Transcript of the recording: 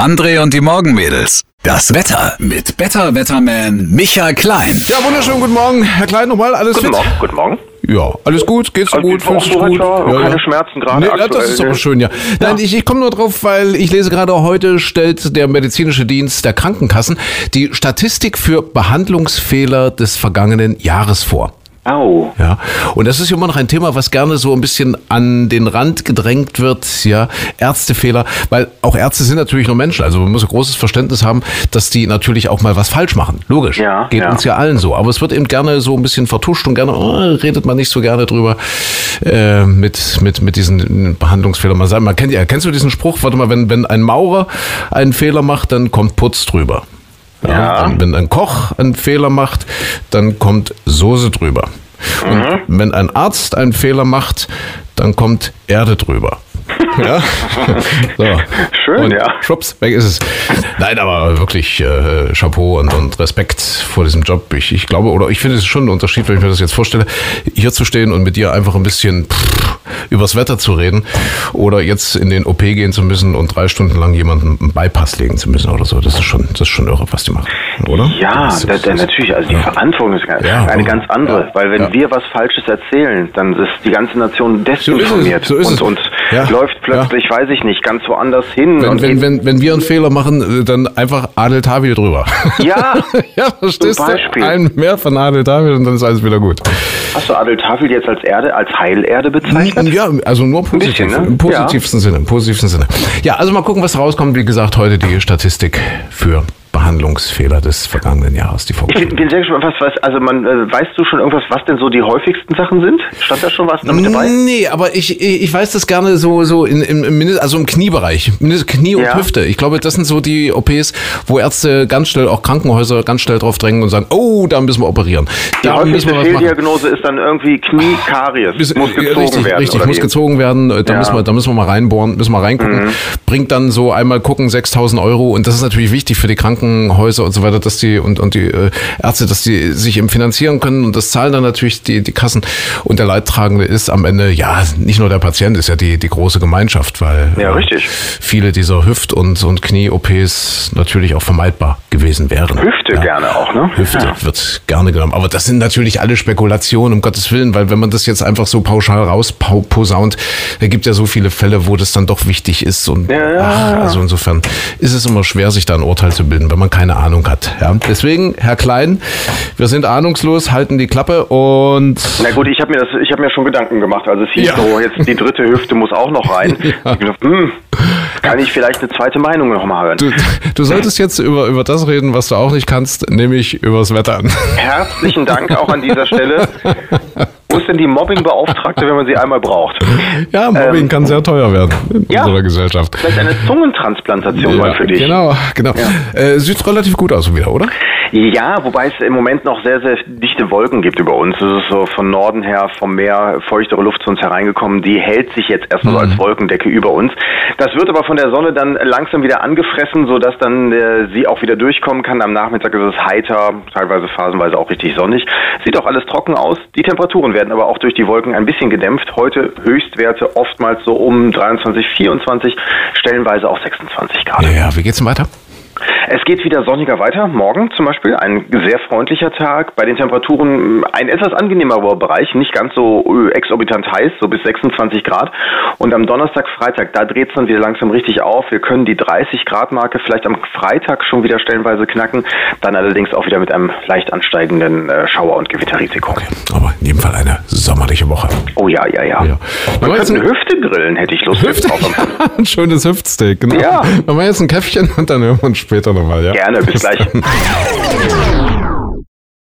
André und die Morgenmädels. Das Wetter mit Better Wetterman Michael Klein. Ja, wunderschönen guten Morgen. Herr Klein, nochmal, alles Guten fit? Morgen, guten Morgen. Ja, alles gut, geht's Also gut, fühlst dich gut? ja, Ja, keine ja. Schmerzen gerade Nee, ja, das aktuell, ist aber schön, ja. Nein, ich, ich komme nur drauf, weil ich lese gerade heute stellt der medizinische Dienst der Krankenkassen die Statistik für Behandlungsfehler des vergangenen Jahres vor. Au. Ja, und das ist ja immer noch ein Thema, was gerne so ein bisschen an den Rand gedrängt wird, ja, Ärztefehler, weil auch Ärzte sind natürlich nur Menschen, also man muss ein großes Verständnis haben, dass die natürlich auch mal was falsch machen, logisch, Ja, geht ja. uns ja allen so, aber es wird eben gerne so ein bisschen vertuscht und gerne, oh, redet man nicht so gerne drüber äh, mit, mit, mit diesen Behandlungsfehlern. Man, sagt, man kennt ja, kennst du diesen Spruch, warte mal, wenn, wenn ein Maurer einen Fehler macht, dann kommt Putz drüber. Ja, Ja. Wenn ein Koch einen Fehler macht, dann kommt Soße drüber. Und Mhm. wenn ein Arzt einen Fehler macht, dann kommt Erde drüber. Ja? So. Schön, und ja. Schwupps, weg ist es. Nein, aber wirklich äh, Chapeau und, und Respekt vor diesem Job. Ich, ich glaube, oder ich finde es schon ein Unterschied, wenn ich mir das jetzt vorstelle, hier zu stehen und mit dir einfach ein bisschen pff, übers Wetter zu reden oder jetzt in den OP gehen zu müssen und drei Stunden lang jemanden einen Bypass legen zu müssen oder so. Das ist schon, das ist schon irre, was die machen, oder? Ja, Das ist- da, da, das- natürlich. Also die ja. Verantwortung ist eine Ja, aber- ganz andere. ja, weil wenn wir was Falsches erzählen, dann ist die ganze Nation So ist es, desinformiert so ist es. und, und läuft plötzlich, weiß ich nicht, ganz woanders hin. Wenn, wenn, wenn, wenn wir einen Fehler machen, äh, dann einfach Adel Tawil drüber. Ja, ja, verstehst du? Ein mehr von Adel Tawil und dann ist alles wieder gut. Hast du Adel Tafel jetzt als Erde, als Heilerde bezeichnet? Ja, also nur positiv. bisschen, ne? Im positivsten Sinne. Im positivsten Sinne. Ja, also mal gucken, was rauskommt. Wie gesagt, heute die Statistik für Behandlungsfehler des vergangenen Jahres. Die Ich bin, sehr gespannt, was, was, also man, äh, weißt du schon irgendwas, was denn so die häufigsten Sachen sind? Stand da schon was damit dabei? Nee, aber ich, ich weiß das gerne so, so in, im, also im Kniebereich. Knie und Ja. Hüfte. Ich glaube, das sind so die OPs, wo Ärzte ganz schnell, auch Krankenhäuser ganz schnell drauf drängen und sagen, oh, da müssen wir operieren. Die Da häufigste. Fehldiagnose ist dann irgendwie Knie-Karies. Muss gezogen richtig, werden. Richtig, muss wie? gezogen werden. äh, Da, Ja. Mhm. müssen wir, da müssen wir mal reinbohren, müssen wir reingucken. Bringt dann so einmal gucken 6.000 Euro und das ist natürlich wichtig für die Krankenhäuser und so weiter, dass die und, und die äh, Ärzte, dass die sich eben finanzieren können und das zahlen dann natürlich die, die Kassen. Und der Leidtragende ist am Ende, ja, nicht nur der Patient, ist ja die, die große Gemeinschaft, weil Ja, äh, richtig. viele dieser Hüft- und, und Knie-OPs natürlich auch vermeidbar gewesen wären. Hüfte Ja. gerne auch, ne? Hüfte Ja. wird gerne genommen. Aber das sind natürlich alle Spekulationen, um Gottes Willen, weil wenn man das jetzt einfach so pauschal rausposaunt, da gibt ja so viele Fälle, wo das dann doch wichtig ist. Und Ja, ja, ach, also insofern ist es immer schwer, sich da ein Urteil zu bilden, wenn man keine Ahnung hat. Ja? Deswegen, Herr Klein, wir sind ahnungslos, halten die Klappe und Na gut, ich habe mir das, ich habe mir schon Gedanken gemacht. Also es hieß Ja. so, jetzt die dritte Hüfte muss auch noch rein. Ich hab gedacht, hm, kann ich vielleicht eine zweite Meinung noch mal hören? du, du solltest jetzt über, über das reden, was du auch nicht kannst, nämlich übers Wetter. Herzlichen Dank auch an dieser Stelle. Denn die Mobbingbeauftragte, wenn man sie einmal braucht? Ja, Mobbing Ähm, kann sehr teuer werden in ja. unserer Gesellschaft. Vielleicht eine Zungentransplantation mal für dich. Genau, genau. Äh, sieht relativ gut aus wieder, oder? Ja, wobei es im Moment noch sehr, sehr dichte Wolken gibt über uns. Es ist so von Norden her vom Meer feuchtere Luft zu uns hereingekommen. Die hält sich jetzt erstmal so als Wolkendecke über uns. Das wird aber von der Sonne dann langsam wieder angefressen, sodass dann äh, sie auch wieder durchkommen kann. Am Nachmittag ist es heiter, teilweise phasenweise auch richtig sonnig. Sieht auch alles trocken aus. Die Temperaturen werden aber auch durch die Wolken ein bisschen gedämpft. Heute Höchstwerte oftmals so um 23, 24, stellenweise auch 26 Grad. Ja, ja, wie geht's denn weiter? Es geht wieder sonniger weiter. Morgen zum Beispiel ein sehr freundlicher Tag. Bei den Temperaturen ein etwas angenehmerer Bereich, nicht ganz so äh, exorbitant heiß, so bis 26 Grad. Und am Donnerstag, Freitag, da dreht es dann wieder langsam richtig auf. Wir können die 30 Grad Marke vielleicht am Freitag schon wieder stellenweise knacken. Dann allerdings auch wieder mit einem leicht ansteigenden äh, Schauer- und Gewitterrisiko. Aber in jedem Fall eine sommerliche Woche. Oh ja, ja, ja. Ja. Man könnte ein- eine Hüfte grillen, hätte ich Lust Hüfte? drauf. ein schönes Hüftsteak, genau. Ja. Machen wir jetzt ein Käffchen und dann hören wir uns später nochmal, ja? Gerne, bis gleich.